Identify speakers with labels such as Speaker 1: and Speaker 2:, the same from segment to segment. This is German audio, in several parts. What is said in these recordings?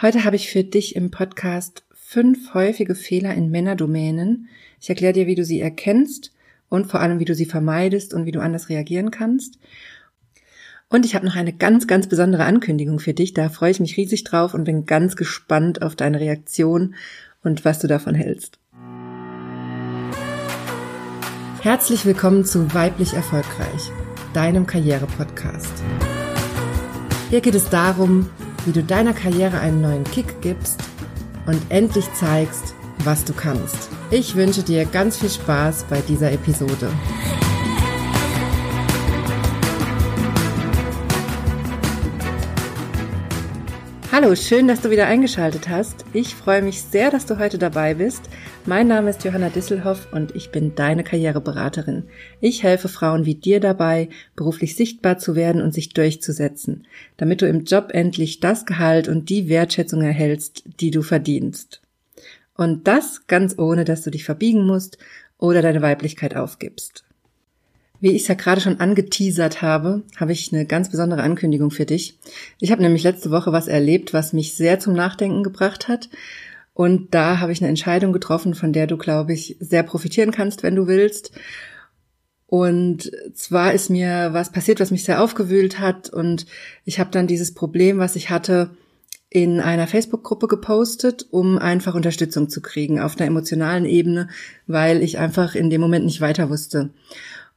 Speaker 1: Heute habe ich für dich im Podcast fünf häufige Fehler in Männerdomänen. Ich erkläre dir, wie du sie erkennst und vor allem, wie du sie vermeidest und wie du anders reagieren kannst. Und ich habe noch eine ganz, ganz besondere Ankündigung für dich. Da freue ich mich riesig drauf und bin ganz gespannt auf deine Reaktion und was du davon hältst. Herzlich willkommen zu Weiblich Erfolgreich, deinem Karriere-Podcast. Hier geht es darum, wie du deiner Karriere einen neuen Kick gibst und endlich zeigst, was du kannst. Ich wünsche dir ganz viel Spaß bei dieser Episode. Hallo, schön, dass du wieder eingeschaltet hast. Ich freue mich sehr, dass du heute dabei bist. Mein Name ist Johanna Disselhoff und ich bin deine Karriereberaterin. Ich helfe Frauen wie dir dabei, beruflich sichtbar zu werden und sich durchzusetzen, damit du im Job endlich das Gehalt und die Wertschätzung erhältst, die du verdienst. Und das ganz ohne, dass du dich verbiegen musst oder deine Weiblichkeit aufgibst. Wie ich es ja gerade schon angeteasert habe, habe ich eine ganz besondere Ankündigung für dich. Ich habe nämlich letzte Woche was erlebt, was mich sehr zum Nachdenken gebracht hat. Und da habe ich eine Entscheidung getroffen, von der du, glaube ich, sehr profitieren kannst, wenn du willst. Und zwar ist mir was passiert, was mich sehr aufgewühlt hat. Und ich habe dann dieses Problem, was ich hatte, in einer Facebook-Gruppe gepostet, um einfach Unterstützung zu kriegen auf einer emotionalen Ebene, weil ich einfach in dem Moment nicht weiter wusste.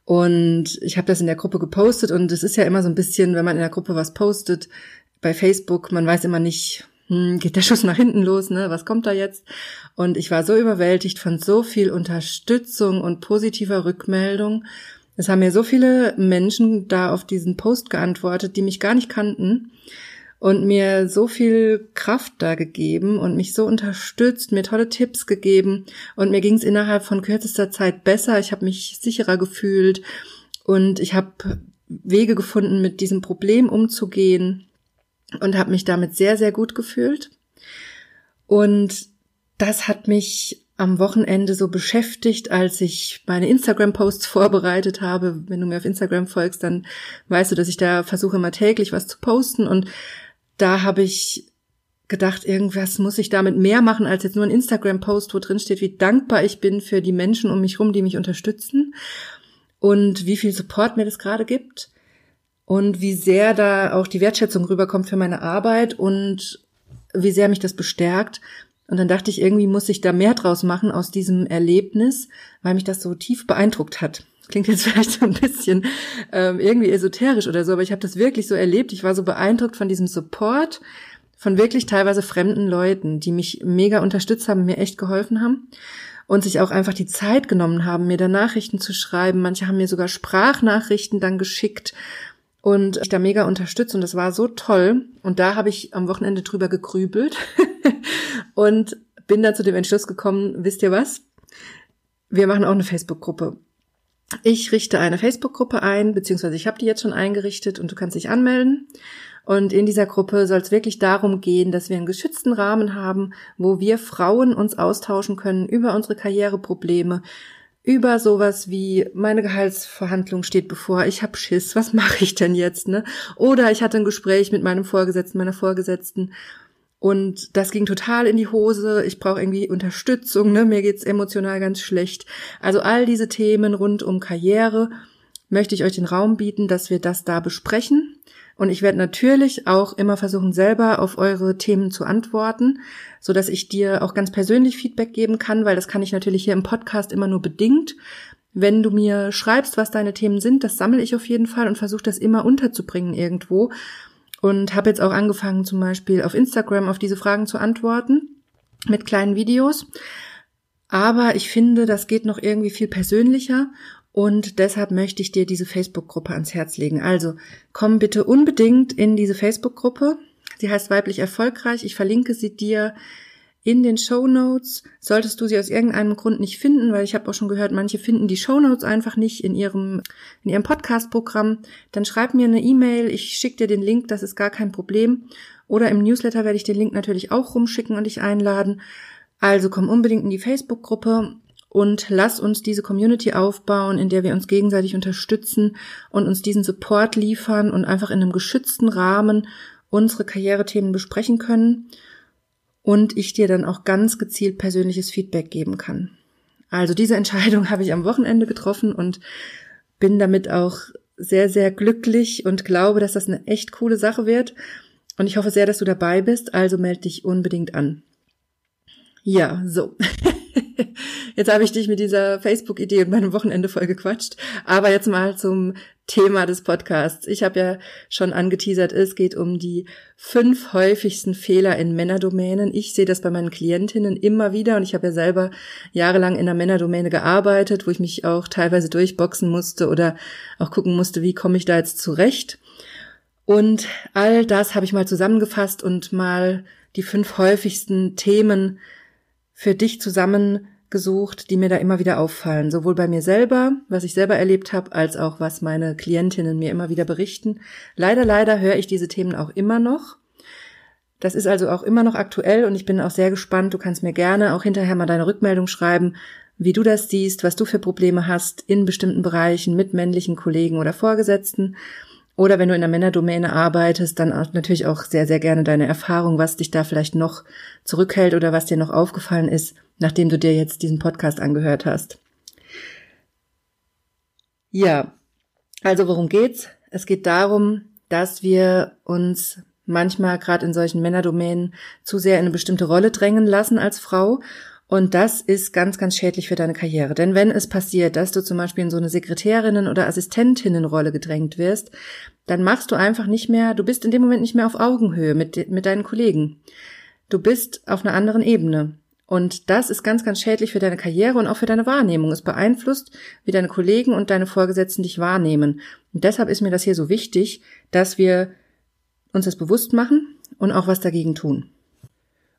Speaker 1: Und ich habe das in der Gruppe gepostet und es ist ja immer so ein bisschen, wenn man in der Gruppe was postet, bei Facebook, man weiß immer nicht, hm, geht der Schuss nach hinten los, ne? Was kommt da jetzt? Und ich war so überwältigt von so viel Unterstützung und positiver Rückmeldung. Es haben mir so viele Menschen da auf diesen Post geantwortet, die mich gar nicht kannten und mir so viel Kraft da gegeben und mich so unterstützt, mir tolle Tipps gegeben und mir ging es innerhalb von kürzester Zeit besser. Ich habe mich sicherer gefühlt und ich habe Wege gefunden, mit diesem Problem umzugehen und habe mich damit sehr, sehr gut gefühlt. Und das hat mich am Wochenende so beschäftigt, als ich meine Instagram-Posts vorbereitet habe. Wenn du mir auf Instagram folgst, dann weißt du, dass ich da versuche, immer täglich was zu posten. Und da habe ich gedacht, irgendwas muss ich damit mehr machen als jetzt nur ein Instagram-Post, wo drin steht, wie dankbar ich bin für die Menschen um mich rum, die mich unterstützen und wie viel Support mir das gerade gibt und wie sehr da auch die Wertschätzung rüberkommt für meine Arbeit und wie sehr mich das bestärkt. Und dann dachte ich, irgendwie muss ich da mehr draus machen aus diesem Erlebnis, weil mich das so tief beeindruckt hat. Klingt jetzt vielleicht so ein bisschen ähm, irgendwie esoterisch oder so, aber ich habe das wirklich so erlebt. Ich war so beeindruckt von diesem Support von wirklich teilweise fremden Leuten, die mich mega unterstützt haben, mir echt geholfen haben und sich auch einfach die Zeit genommen haben, mir da Nachrichten zu schreiben. Manche haben mir sogar Sprachnachrichten dann geschickt und ich da mega unterstützt und das war so toll. Und da habe ich am Wochenende drüber gegrübelt und bin da zu dem Entschluss gekommen, wisst ihr was? Wir machen auch eine Facebook-Gruppe. Ich richte eine Facebook-Gruppe ein, beziehungsweise ich habe die jetzt schon eingerichtet und du kannst dich anmelden. Und in dieser Gruppe soll es wirklich darum gehen, dass wir einen geschützten Rahmen haben, wo wir Frauen uns austauschen können über unsere Karriereprobleme, über sowas wie meine Gehaltsverhandlung steht bevor, ich hab Schiss, was mache ich denn jetzt, ne? Oder ich hatte ein Gespräch mit meinem Vorgesetzten, meiner Vorgesetzten und das ging total in die Hose. Ich brauche irgendwie Unterstützung, ne? Mir geht's emotional ganz schlecht. Also all diese Themen rund um Karriere möchte ich euch den Raum bieten, dass wir das da besprechen. Und ich werde natürlich auch immer versuchen, selber auf eure Themen zu antworten, so dass ich dir auch ganz persönlich Feedback geben kann, weil das kann ich natürlich hier im Podcast immer nur bedingt. Wenn du mir schreibst, was deine Themen sind, das sammle ich auf jeden Fall und versuche das immer unterzubringen irgendwo und habe jetzt auch angefangen, zum Beispiel auf Instagram auf diese Fragen zu antworten mit kleinen Videos. Aber ich finde, das geht noch irgendwie viel persönlicher und deshalb möchte ich dir diese Facebook-Gruppe ans Herz legen. Also komm bitte unbedingt in diese Facebook-Gruppe. Sie heißt Weiblich Erfolgreich. Ich verlinke sie dir in den Show Notes. Solltest du sie aus irgendeinem Grund nicht finden, weil ich habe auch schon gehört, manche finden die Show Notes einfach nicht in ihrem in ihrem Podcast-Programm, dann schreib mir eine E-Mail. Ich schicke dir den Link, das ist gar kein Problem. Oder im Newsletter werde ich den Link natürlich auch rumschicken und dich einladen. Also komm unbedingt in die Facebook-Gruppe und lass uns diese Community aufbauen, in der wir uns gegenseitig unterstützen und uns diesen Support liefern und einfach in einem geschützten Rahmen unsere Karrierethemen besprechen können. Und ich dir dann auch ganz gezielt persönliches Feedback geben kann. Also diese Entscheidung habe ich am Wochenende getroffen und bin damit auch sehr, sehr glücklich und glaube, dass das eine echt coole Sache wird. Und ich hoffe sehr, dass du dabei bist, also melde dich unbedingt an. Ja, so. Jetzt habe ich dich mit dieser Facebook-Idee und meinem Wochenende voll gequatscht. Aber jetzt mal zum Thema des Podcasts. Ich habe ja schon angeteasert, es geht um die fünf häufigsten Fehler in Männerdomänen. Ich sehe das bei meinen Klientinnen immer wieder und ich habe ja selber jahrelang in der Männerdomäne gearbeitet, wo ich mich auch teilweise durchboxen musste oder auch gucken musste, wie komme ich da jetzt zurecht. Und all das habe ich mal zusammengefasst und mal die fünf häufigsten Themen für dich zusammengesucht, die mir da immer wieder auffallen, sowohl bei mir selber, was ich selber erlebt habe, als auch was meine Klientinnen mir immer wieder berichten. Leider, leider höre ich diese Themen auch immer noch. Das ist also auch immer noch aktuell und ich bin auch sehr gespannt. Du kannst mir gerne auch hinterher mal deine Rückmeldung schreiben, wie du das siehst, was du für Probleme hast in bestimmten Bereichen mit männlichen Kollegen oder Vorgesetzten. Oder wenn du in der Männerdomäne arbeitest, dann natürlich auch sehr, sehr gerne deine Erfahrung, was dich da vielleicht noch zurückhält oder was dir noch aufgefallen ist, nachdem du dir jetzt diesen Podcast angehört hast. Ja, also worum geht's? Es geht darum, dass wir uns manchmal gerade in solchen Männerdomänen zu sehr in eine bestimmte Rolle drängen lassen als Frau und das ist ganz, ganz schädlich für deine Karriere. Denn wenn es passiert, dass du zum Beispiel in so eine Sekretärinnen- oder Assistentinnenrolle gedrängt wirst, dann machst du einfach nicht mehr, du bist in dem Moment nicht mehr auf Augenhöhe mit, mit deinen Kollegen. Du bist auf einer anderen Ebene. Und das ist ganz, ganz schädlich für deine Karriere und auch für deine Wahrnehmung. Es beeinflusst, wie deine Kollegen und deine Vorgesetzten dich wahrnehmen. Und deshalb ist mir das hier so wichtig, dass wir uns das bewusst machen und auch was dagegen tun.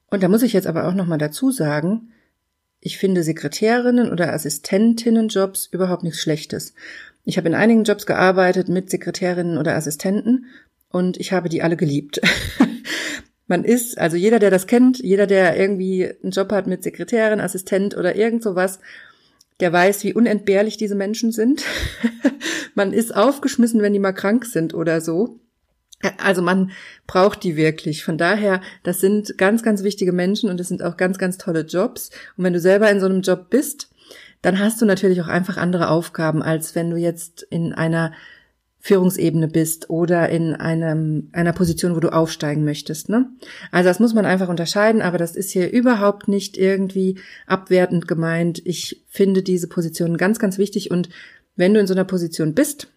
Speaker 1: Und da muss ich jetzt aber auch nochmal dazu sagen, ich finde Sekretärinnen oder Assistentinnenjobs überhaupt nichts Schlechtes. Ich habe in einigen Jobs gearbeitet mit Sekretärinnen oder Assistenten und ich habe die alle geliebt. Man ist, also jeder, der das kennt, jeder, der irgendwie einen Job hat mit Sekretärin, Assistent oder irgend sowas, der weiß, wie unentbehrlich diese Menschen sind. Man ist aufgeschmissen, wenn die mal krank sind oder so. Also man braucht die wirklich. Von daher, das sind ganz, ganz wichtige Menschen und es sind auch ganz, ganz tolle Jobs. Und wenn du selber in so einem Job bist, dann hast du natürlich auch einfach andere Aufgaben, als wenn du jetzt in einer Führungsebene bist oder in einem, einer Position, wo du aufsteigen möchtest. Ne? Also das muss man einfach unterscheiden, aber das ist hier überhaupt nicht irgendwie abwertend gemeint. Ich finde diese Position ganz, ganz wichtig und wenn du in so einer Position bist,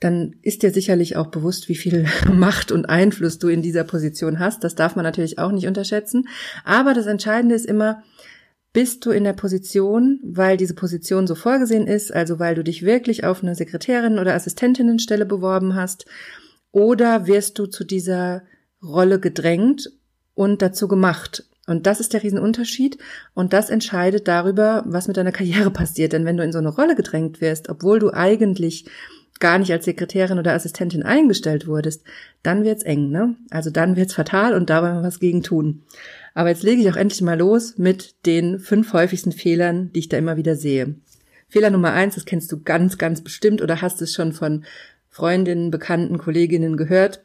Speaker 1: dann ist dir sicherlich auch bewusst, wie viel Macht und Einfluss du in dieser Position hast. Das darf man natürlich auch nicht unterschätzen. Aber das Entscheidende ist immer, bist du in der Position, weil diese Position so vorgesehen ist, also weil du dich wirklich auf eine Sekretärin oder Assistentinnenstelle beworben hast, oder wirst du zu dieser Rolle gedrängt und dazu gemacht. Und das ist der Riesenunterschied und das entscheidet darüber, was mit deiner Karriere passiert. Denn wenn du in so eine Rolle gedrängt wirst, obwohl du eigentlich gar nicht als Sekretärin oder Assistentin eingestellt wurdest, dann wird's eng, ne? Also dann wird's fatal und da wollen wir was gegen tun. Aber jetzt lege ich auch endlich mal los mit den fünf häufigsten Fehlern, die ich da immer wieder sehe. Fehler Nummer eins, das kennst du ganz, ganz bestimmt oder hast es schon von Freundinnen, Bekannten, Kolleginnen gehört.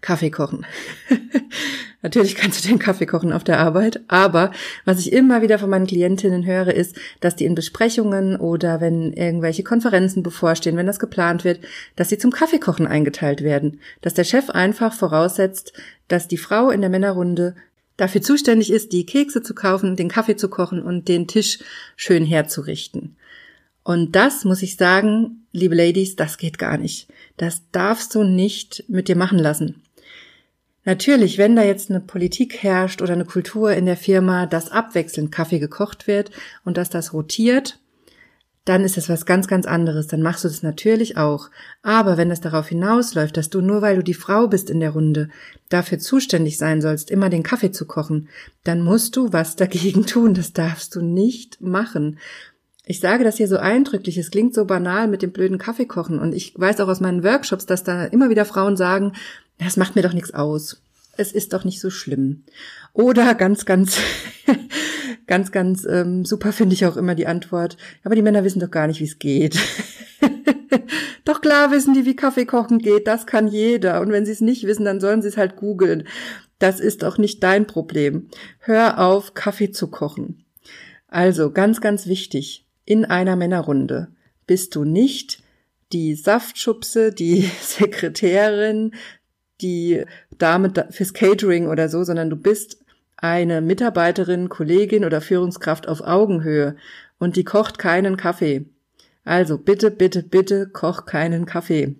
Speaker 1: Kaffee kochen. Natürlich kannst du den Kaffee kochen auf der Arbeit, aber was ich immer wieder von meinen Klientinnen höre, ist, dass die in Besprechungen oder wenn irgendwelche Konferenzen bevorstehen, wenn das geplant wird, dass sie zum Kaffeekochen eingeteilt werden. Dass der Chef einfach voraussetzt, dass die Frau in der Männerrunde dafür zuständig ist, die Kekse zu kaufen, den Kaffee zu kochen und den Tisch schön herzurichten. Und das muss ich sagen, liebe Ladies, das geht gar nicht. Das darfst du nicht mit dir machen lassen. Natürlich, wenn da jetzt eine Politik herrscht oder eine Kultur in der Firma, dass abwechselnd Kaffee gekocht wird und dass das rotiert, dann ist das was ganz, ganz anderes. Dann machst du das natürlich auch. Aber wenn es darauf hinausläuft, dass du nur weil du die Frau bist in der Runde dafür zuständig sein sollst, immer den Kaffee zu kochen, dann musst du was dagegen tun. Das darfst du nicht machen. Ich sage das hier so eindrücklich, es klingt so banal mit dem blöden Kaffee kochen. Und ich weiß auch aus meinen Workshops, dass da immer wieder Frauen sagen, das macht mir doch nichts aus. Es ist doch nicht so schlimm. Oder ganz, ganz, ganz, ganz ähm, super finde ich auch immer die Antwort, aber die Männer wissen doch gar nicht, wie es geht. doch klar wissen die, wie Kaffee kochen geht, das kann jeder. Und wenn sie es nicht wissen, dann sollen sie es halt googeln. Das ist doch nicht dein Problem. Hör auf, Kaffee zu kochen. Also ganz, ganz wichtig, in einer Männerrunde bist du nicht die Saftschubse, die Sekretärin, die Dame fürs Catering oder so, sondern du bist eine Mitarbeiterin, Kollegin oder Führungskraft auf Augenhöhe und die kocht keinen Kaffee. Also bitte, bitte, bitte koch keinen Kaffee.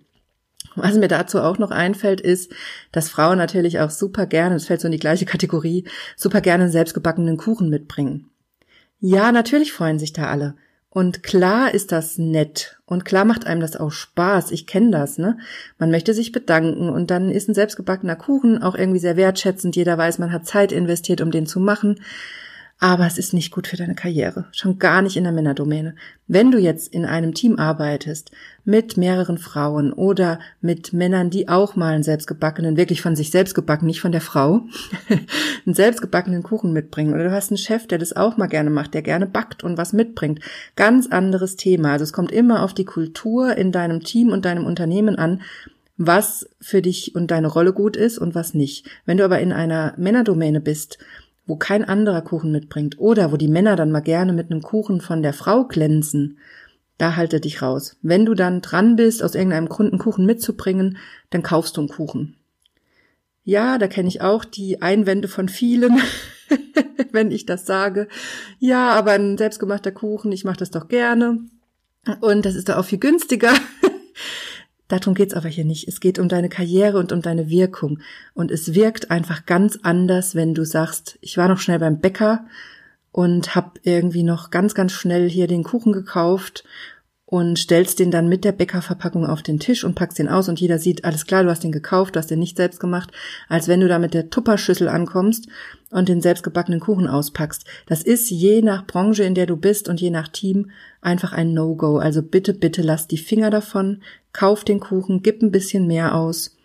Speaker 1: Was mir dazu auch noch einfällt, ist, dass Frauen natürlich auch super gerne, das fällt so in die gleiche Kategorie, super gerne selbstgebackenen Kuchen mitbringen. Ja, natürlich freuen sich da alle. Und klar ist das nett und klar macht einem das auch Spaß. Ich kenne das, ne? Man möchte sich bedanken und dann ist ein selbstgebackener Kuchen auch irgendwie sehr wertschätzend. Jeder weiß, man hat Zeit investiert, um den zu machen aber es ist nicht gut für deine Karriere, schon gar nicht in der Männerdomäne. Wenn du jetzt in einem Team arbeitest mit mehreren Frauen oder mit Männern, die auch mal einen selbstgebackenen, wirklich von sich selbst gebacken, nicht von der Frau, einen selbstgebackenen Kuchen mitbringen oder du hast einen Chef, der das auch mal gerne macht, der gerne backt und was mitbringt, ganz anderes Thema. Also es kommt immer auf die Kultur in deinem Team und deinem Unternehmen an, was für dich und deine Rolle gut ist und was nicht. Wenn du aber in einer Männerdomäne bist, wo kein anderer Kuchen mitbringt oder wo die Männer dann mal gerne mit einem Kuchen von der Frau glänzen, da halte dich raus. Wenn du dann dran bist, aus irgendeinem Grund einen Kuchen mitzubringen, dann kaufst du einen Kuchen. Ja, da kenne ich auch die Einwände von vielen, wenn ich das sage. Ja, aber ein selbstgemachter Kuchen, ich mache das doch gerne. Und das ist da auch viel günstiger. Darum geht's aber hier nicht. Es geht um deine Karriere und um deine Wirkung. Und es wirkt einfach ganz anders, wenn du sagst, ich war noch schnell beim Bäcker und hab irgendwie noch ganz, ganz schnell hier den Kuchen gekauft und stellst den dann mit der Bäckerverpackung auf den Tisch und packst den aus und jeder sieht, alles klar, du hast den gekauft, du hast den nicht selbst gemacht, als wenn du da mit der Tupperschüssel ankommst und den selbstgebackenen Kuchen auspackst. Das ist je nach Branche, in der du bist und je nach Team einfach ein No-Go. Also bitte, bitte lass die Finger davon, kauf den Kuchen, gib ein bisschen mehr aus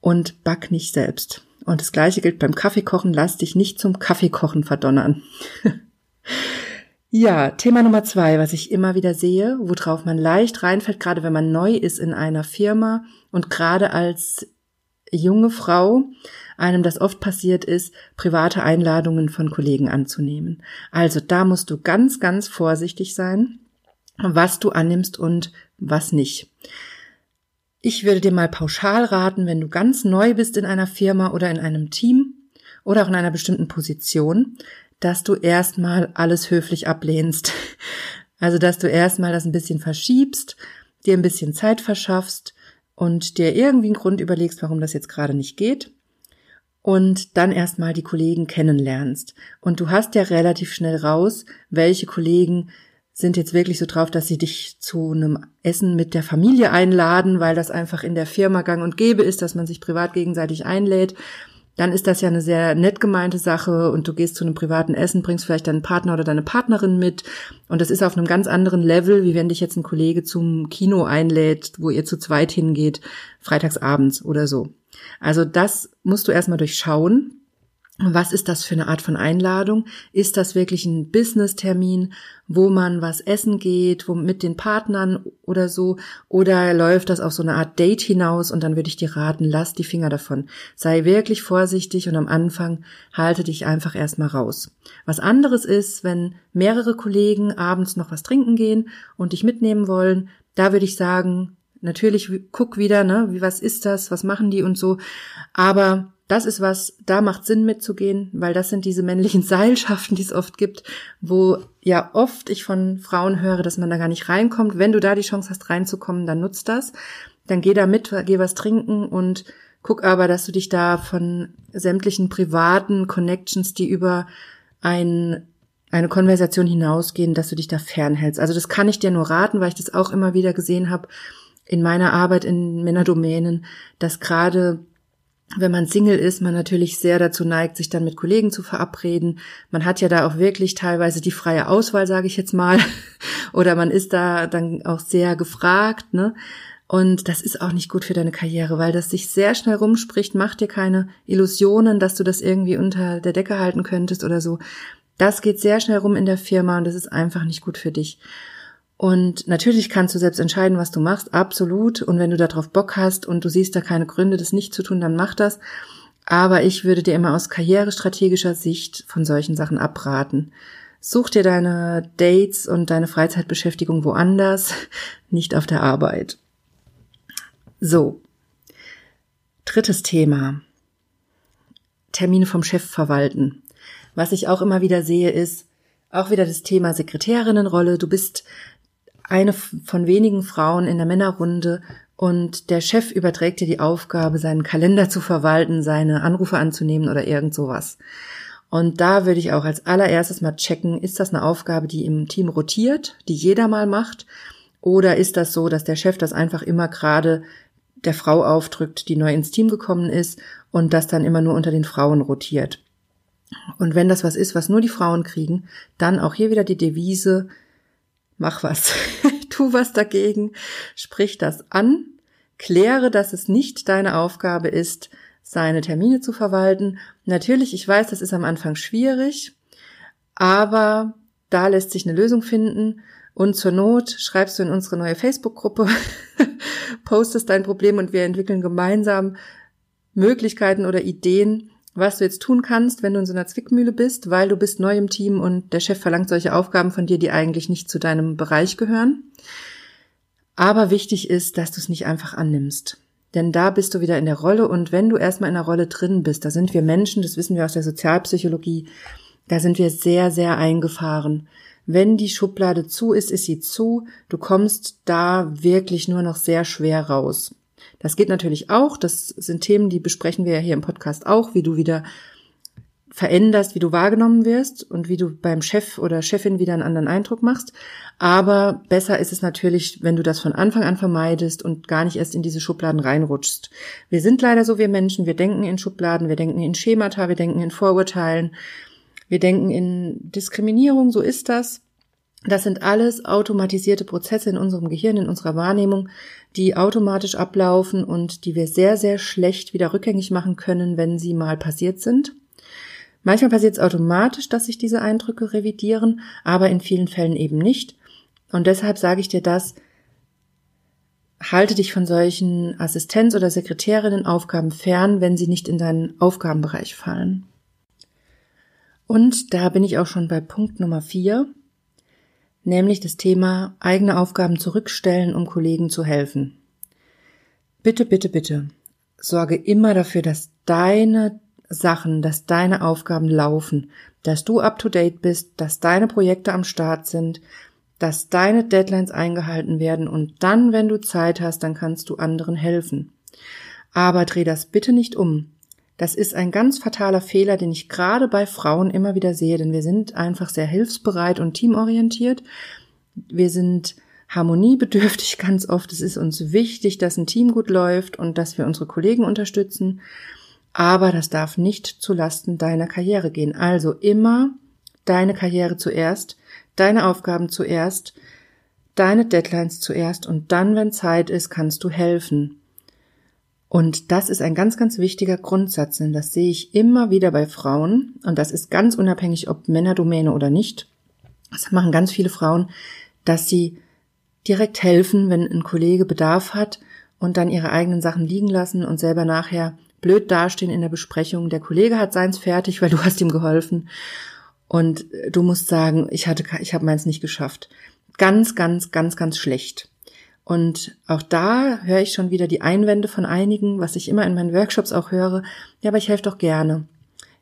Speaker 1: und back nicht selbst. Und das gleiche gilt beim Kaffeekochen, lass dich nicht zum Kaffeekochen verdonnern. Ja, Thema Nummer zwei, was ich immer wieder sehe, worauf man leicht reinfällt, gerade wenn man neu ist in einer Firma und gerade als junge Frau einem das oft passiert ist, private Einladungen von Kollegen anzunehmen. Also da musst du ganz, ganz vorsichtig sein, was du annimmst und was nicht. Ich würde dir mal pauschal raten, wenn du ganz neu bist in einer Firma oder in einem Team oder auch in einer bestimmten Position, dass du erstmal alles höflich ablehnst. Also, dass du erstmal das ein bisschen verschiebst, dir ein bisschen Zeit verschaffst und dir irgendwie einen Grund überlegst, warum das jetzt gerade nicht geht und dann erstmal die Kollegen kennenlernst. Und du hast ja relativ schnell raus, welche Kollegen sind jetzt wirklich so drauf, dass sie dich zu einem Essen mit der Familie einladen, weil das einfach in der Firma gang und gäbe ist, dass man sich privat gegenseitig einlädt dann ist das ja eine sehr nett gemeinte Sache und du gehst zu einem privaten Essen, bringst vielleicht deinen Partner oder deine Partnerin mit und das ist auf einem ganz anderen Level, wie wenn dich jetzt ein Kollege zum Kino einlädt, wo ihr zu zweit hingeht, freitagsabends oder so. Also das musst du erstmal durchschauen was ist das für eine Art von Einladung? Ist das wirklich ein Business-Termin, wo man was essen geht, wo mit den Partnern oder so? Oder läuft das auf so eine Art Date hinaus? Und dann würde ich dir raten, lass die Finger davon. Sei wirklich vorsichtig und am Anfang halte dich einfach erstmal raus. Was anderes ist, wenn mehrere Kollegen abends noch was trinken gehen und dich mitnehmen wollen, da würde ich sagen, natürlich guck wieder, ne, wie was ist das, was machen die und so. Aber das ist was, da macht Sinn mitzugehen, weil das sind diese männlichen Seilschaften, die es oft gibt, wo ja oft ich von Frauen höre, dass man da gar nicht reinkommt. Wenn du da die Chance hast reinzukommen, dann nutzt das. Dann geh da mit, geh was trinken und guck aber, dass du dich da von sämtlichen privaten Connections, die über ein, eine Konversation hinausgehen, dass du dich da fernhältst. Also das kann ich dir nur raten, weil ich das auch immer wieder gesehen habe in meiner Arbeit in Männerdomänen, dass gerade wenn man Single ist, man natürlich sehr dazu neigt, sich dann mit Kollegen zu verabreden. Man hat ja da auch wirklich teilweise die freie Auswahl, sage ich jetzt mal. Oder man ist da dann auch sehr gefragt, ne? Und das ist auch nicht gut für deine Karriere, weil das sich sehr schnell rumspricht. Mach dir keine Illusionen, dass du das irgendwie unter der Decke halten könntest oder so. Das geht sehr schnell rum in der Firma und das ist einfach nicht gut für dich. Und natürlich kannst du selbst entscheiden, was du machst, absolut. Und wenn du darauf Bock hast und du siehst da keine Gründe, das nicht zu tun, dann mach das. Aber ich würde dir immer aus karrierestrategischer Sicht von solchen Sachen abraten. Such dir deine Dates und deine Freizeitbeschäftigung woanders, nicht auf der Arbeit. So. Drittes Thema. Termine vom Chef verwalten. Was ich auch immer wieder sehe, ist auch wieder das Thema Sekretärinnenrolle. Du bist eine von wenigen Frauen in der Männerrunde und der Chef überträgt dir die Aufgabe, seinen Kalender zu verwalten, seine Anrufe anzunehmen oder irgend sowas. Und da würde ich auch als allererstes mal checken, ist das eine Aufgabe, die im Team rotiert, die jeder mal macht? Oder ist das so, dass der Chef das einfach immer gerade der Frau aufdrückt, die neu ins Team gekommen ist und das dann immer nur unter den Frauen rotiert? Und wenn das was ist, was nur die Frauen kriegen, dann auch hier wieder die Devise, mach was, tu was dagegen, sprich das an, kläre, dass es nicht deine Aufgabe ist, seine Termine zu verwalten. Natürlich, ich weiß, das ist am Anfang schwierig, aber da lässt sich eine Lösung finden. Und zur Not schreibst du in unsere neue Facebook-Gruppe, postest dein Problem und wir entwickeln gemeinsam Möglichkeiten oder Ideen, was du jetzt tun kannst, wenn du in so einer Zwickmühle bist, weil du bist neu im Team und der Chef verlangt solche Aufgaben von dir, die eigentlich nicht zu deinem Bereich gehören. Aber wichtig ist, dass du es nicht einfach annimmst. Denn da bist du wieder in der Rolle und wenn du erstmal in der Rolle drin bist, da sind wir Menschen, das wissen wir aus der Sozialpsychologie, da sind wir sehr, sehr eingefahren. Wenn die Schublade zu ist, ist sie zu. Du kommst da wirklich nur noch sehr schwer raus. Das geht natürlich auch. Das sind Themen, die besprechen wir ja hier im Podcast auch, wie du wieder veränderst, wie du wahrgenommen wirst und wie du beim Chef oder Chefin wieder einen anderen Eindruck machst. Aber besser ist es natürlich, wenn du das von Anfang an vermeidest und gar nicht erst in diese Schubladen reinrutschst. Wir sind leider so, wir Menschen, wir denken in Schubladen, wir denken in Schemata, wir denken in Vorurteilen, wir denken in Diskriminierung, so ist das. Das sind alles automatisierte Prozesse in unserem Gehirn, in unserer Wahrnehmung, die automatisch ablaufen und die wir sehr, sehr schlecht wieder rückgängig machen können, wenn sie mal passiert sind. Manchmal passiert es automatisch, dass sich diese Eindrücke revidieren, aber in vielen Fällen eben nicht. Und deshalb sage ich dir das, halte dich von solchen Assistenz- oder Sekretärinnenaufgaben fern, wenn sie nicht in deinen Aufgabenbereich fallen. Und da bin ich auch schon bei Punkt Nummer vier, nämlich das Thema eigene Aufgaben zurückstellen, um Kollegen zu helfen. Bitte, bitte, bitte, sorge immer dafür, dass deine Sachen, dass deine Aufgaben laufen, dass du up to date bist, dass deine Projekte am Start sind, dass deine Deadlines eingehalten werden und dann, wenn du Zeit hast, dann kannst du anderen helfen. Aber dreh das bitte nicht um. Das ist ein ganz fataler Fehler, den ich gerade bei Frauen immer wieder sehe, denn wir sind einfach sehr hilfsbereit und teamorientiert. Wir sind harmoniebedürftig ganz oft. Es ist uns wichtig, dass ein Team gut läuft und dass wir unsere Kollegen unterstützen. Aber das darf nicht zu Lasten deiner Karriere gehen. Also immer deine Karriere zuerst, deine Aufgaben zuerst, deine Deadlines zuerst und dann, wenn Zeit ist, kannst du helfen. Und das ist ein ganz, ganz wichtiger Grundsatz, denn das sehe ich immer wieder bei Frauen und das ist ganz unabhängig, ob Männerdomäne oder nicht. Das machen ganz viele Frauen, dass sie direkt helfen, wenn ein Kollege Bedarf hat und dann ihre eigenen Sachen liegen lassen und selber nachher blöd dastehen in der Besprechung. Der Kollege hat seins fertig, weil du hast ihm geholfen. Und du musst sagen, ich hatte, ich habe meins nicht geschafft. Ganz, ganz, ganz, ganz schlecht. Und auch da höre ich schon wieder die Einwände von einigen, was ich immer in meinen Workshops auch höre. Ja, aber ich helfe doch gerne.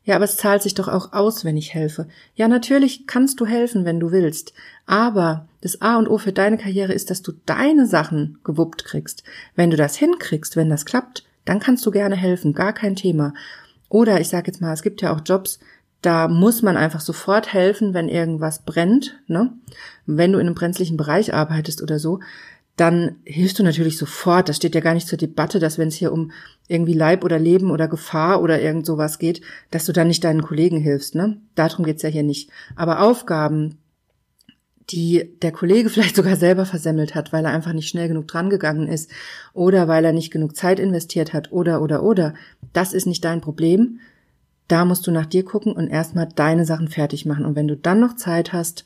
Speaker 1: Ja, aber es zahlt sich doch auch aus, wenn ich helfe. Ja, natürlich kannst du helfen, wenn du willst. Aber das A und O für deine Karriere ist, dass du deine Sachen gewuppt kriegst. Wenn du das hinkriegst, wenn das klappt, dann kannst du gerne helfen, gar kein Thema. Oder ich sage jetzt mal, es gibt ja auch Jobs, da muss man einfach sofort helfen, wenn irgendwas brennt. Ne? Wenn du in einem brenzlichen Bereich arbeitest oder so, dann hilfst du natürlich sofort. Das steht ja gar nicht zur Debatte, dass wenn es hier um irgendwie Leib oder Leben oder Gefahr oder irgend sowas geht, dass du dann nicht deinen Kollegen hilfst. Ne? Darum geht's ja hier nicht. Aber Aufgaben, die der Kollege vielleicht sogar selber versemmelt hat, weil er einfach nicht schnell genug drangegangen ist oder weil er nicht genug Zeit investiert hat oder oder oder. Das ist nicht dein Problem. Da musst du nach dir gucken und erstmal deine Sachen fertig machen. Und wenn du dann noch Zeit hast,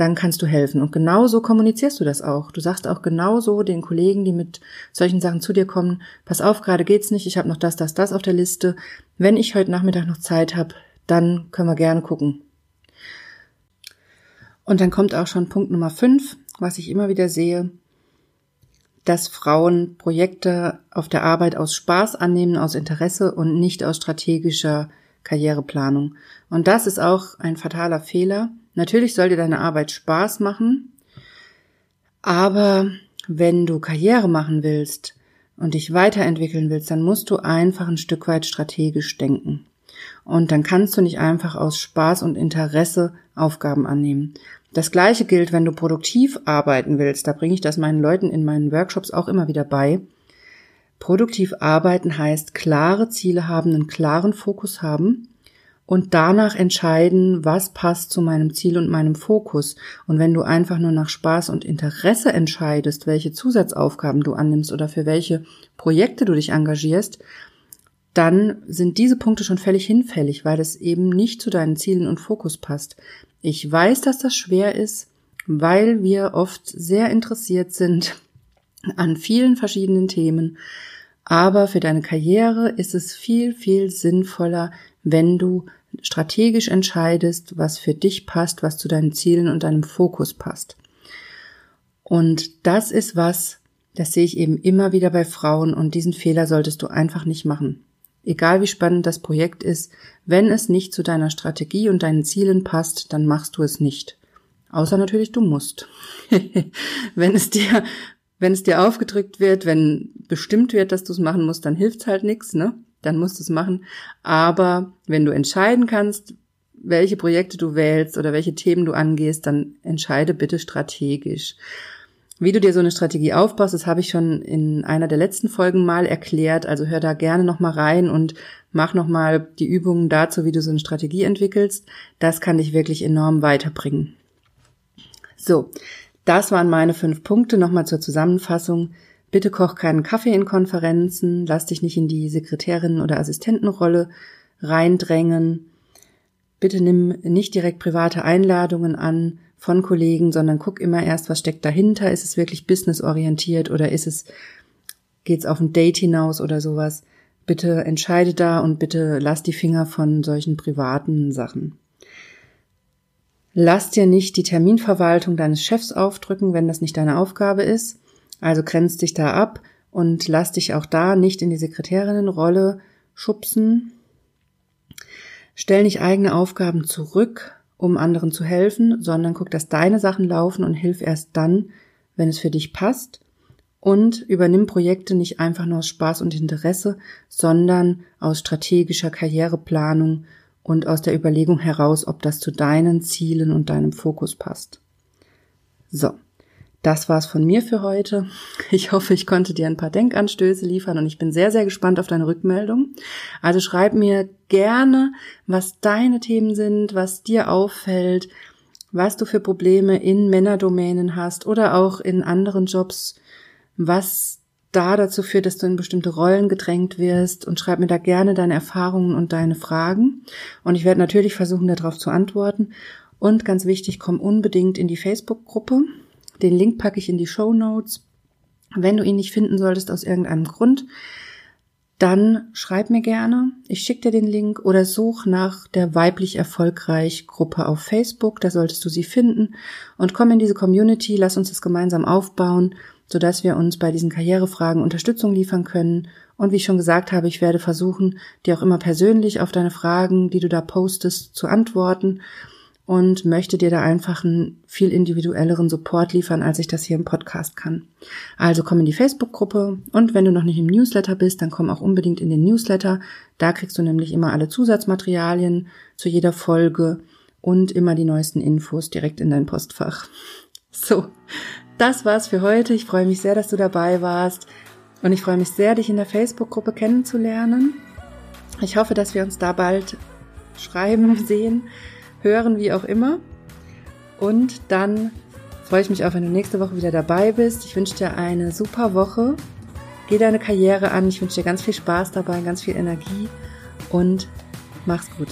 Speaker 1: dann kannst du helfen. Und genauso kommunizierst du das auch. Du sagst auch genauso den Kollegen, die mit solchen Sachen zu dir kommen, pass auf, gerade geht's nicht, ich habe noch das, das, das auf der Liste. Wenn ich heute Nachmittag noch Zeit habe, dann können wir gerne gucken. Und dann kommt auch schon Punkt Nummer fünf, was ich immer wieder sehe, dass Frauen Projekte auf der Arbeit aus Spaß annehmen, aus Interesse und nicht aus strategischer Karriereplanung. Und das ist auch ein fataler Fehler. Natürlich soll dir deine Arbeit Spaß machen, aber wenn du Karriere machen willst und dich weiterentwickeln willst, dann musst du einfach ein Stück weit strategisch denken. Und dann kannst du nicht einfach aus Spaß und Interesse Aufgaben annehmen. Das gleiche gilt, wenn du produktiv arbeiten willst. Da bringe ich das meinen Leuten in meinen Workshops auch immer wieder bei. Produktiv arbeiten heißt klare Ziele haben, einen klaren Fokus haben und danach entscheiden, was passt zu meinem Ziel und meinem Fokus. Und wenn du einfach nur nach Spaß und Interesse entscheidest, welche Zusatzaufgaben du annimmst oder für welche Projekte du dich engagierst, dann sind diese Punkte schon völlig hinfällig, weil es eben nicht zu deinen Zielen und Fokus passt. Ich weiß, dass das schwer ist, weil wir oft sehr interessiert sind an vielen verschiedenen Themen. Aber für deine Karriere ist es viel, viel sinnvoller, wenn du strategisch entscheidest, was für dich passt, was zu deinen Zielen und deinem Fokus passt. Und das ist was, das sehe ich eben immer wieder bei Frauen und diesen Fehler solltest du einfach nicht machen. Egal wie spannend das Projekt ist, wenn es nicht zu deiner Strategie und deinen Zielen passt, dann machst du es nicht. Außer natürlich du musst. wenn es dir, wenn es dir aufgedrückt wird, wenn bestimmt wird, dass du es machen musst, dann hilft's halt nichts, ne? Dann musst du es machen. Aber wenn du entscheiden kannst, welche Projekte du wählst oder welche Themen du angehst, dann entscheide bitte strategisch. Wie du dir so eine Strategie aufbaust, das habe ich schon in einer der letzten Folgen mal erklärt. Also hör da gerne nochmal rein und mach nochmal die Übungen dazu, wie du so eine Strategie entwickelst. Das kann dich wirklich enorm weiterbringen. So, das waren meine fünf Punkte. Nochmal zur Zusammenfassung. Bitte koch keinen Kaffee in Konferenzen. Lass dich nicht in die Sekretärin- oder Assistentenrolle reindrängen. Bitte nimm nicht direkt private Einladungen an von Kollegen, sondern guck immer erst, was steckt dahinter. Ist es wirklich businessorientiert oder ist es, geht's auf ein Date hinaus oder sowas? Bitte entscheide da und bitte lass die Finger von solchen privaten Sachen. Lass dir nicht die Terminverwaltung deines Chefs aufdrücken, wenn das nicht deine Aufgabe ist. Also grenz dich da ab und lass dich auch da nicht in die Sekretärinnenrolle schubsen. Stell nicht eigene Aufgaben zurück, um anderen zu helfen, sondern guck, dass deine Sachen laufen und hilf erst dann, wenn es für dich passt. Und übernimm Projekte nicht einfach nur aus Spaß und Interesse, sondern aus strategischer Karriereplanung und aus der Überlegung heraus, ob das zu deinen Zielen und deinem Fokus passt. So. Das war's von mir für heute. Ich hoffe, ich konnte dir ein paar Denkanstöße liefern und ich bin sehr, sehr gespannt auf deine Rückmeldung. Also schreib mir gerne, was deine Themen sind, was dir auffällt, was du für Probleme in Männerdomänen hast oder auch in anderen Jobs, was da dazu führt, dass du in bestimmte Rollen gedrängt wirst und schreib mir da gerne deine Erfahrungen und deine Fragen. Und ich werde natürlich versuchen, darauf zu antworten. Und ganz wichtig, komm unbedingt in die Facebook-Gruppe. Den Link packe ich in die Show Notes. Wenn du ihn nicht finden solltest aus irgendeinem Grund, dann schreib mir gerne. Ich schicke dir den Link oder such nach der weiblich erfolgreich Gruppe auf Facebook. Da solltest du sie finden und komm in diese Community. Lass uns das gemeinsam aufbauen, sodass wir uns bei diesen Karrierefragen Unterstützung liefern können. Und wie ich schon gesagt habe, ich werde versuchen, dir auch immer persönlich auf deine Fragen, die du da postest, zu antworten und möchte dir da einfach einen viel individuelleren Support liefern, als ich das hier im Podcast kann. Also komm in die Facebook-Gruppe und wenn du noch nicht im Newsletter bist, dann komm auch unbedingt in den Newsletter. Da kriegst du nämlich immer alle Zusatzmaterialien zu jeder Folge und immer die neuesten Infos direkt in dein Postfach. So, das war's für heute. Ich freue mich sehr, dass du dabei warst und ich freue mich sehr, dich in der Facebook-Gruppe kennenzulernen. Ich hoffe, dass wir uns da bald schreiben sehen hören, wie auch immer. Und dann freue ich mich auch, wenn du nächste Woche wieder dabei bist. Ich wünsche dir eine super Woche. Geh deine Karriere an. Ich wünsche dir ganz viel Spaß dabei, ganz viel Energie und mach's gut.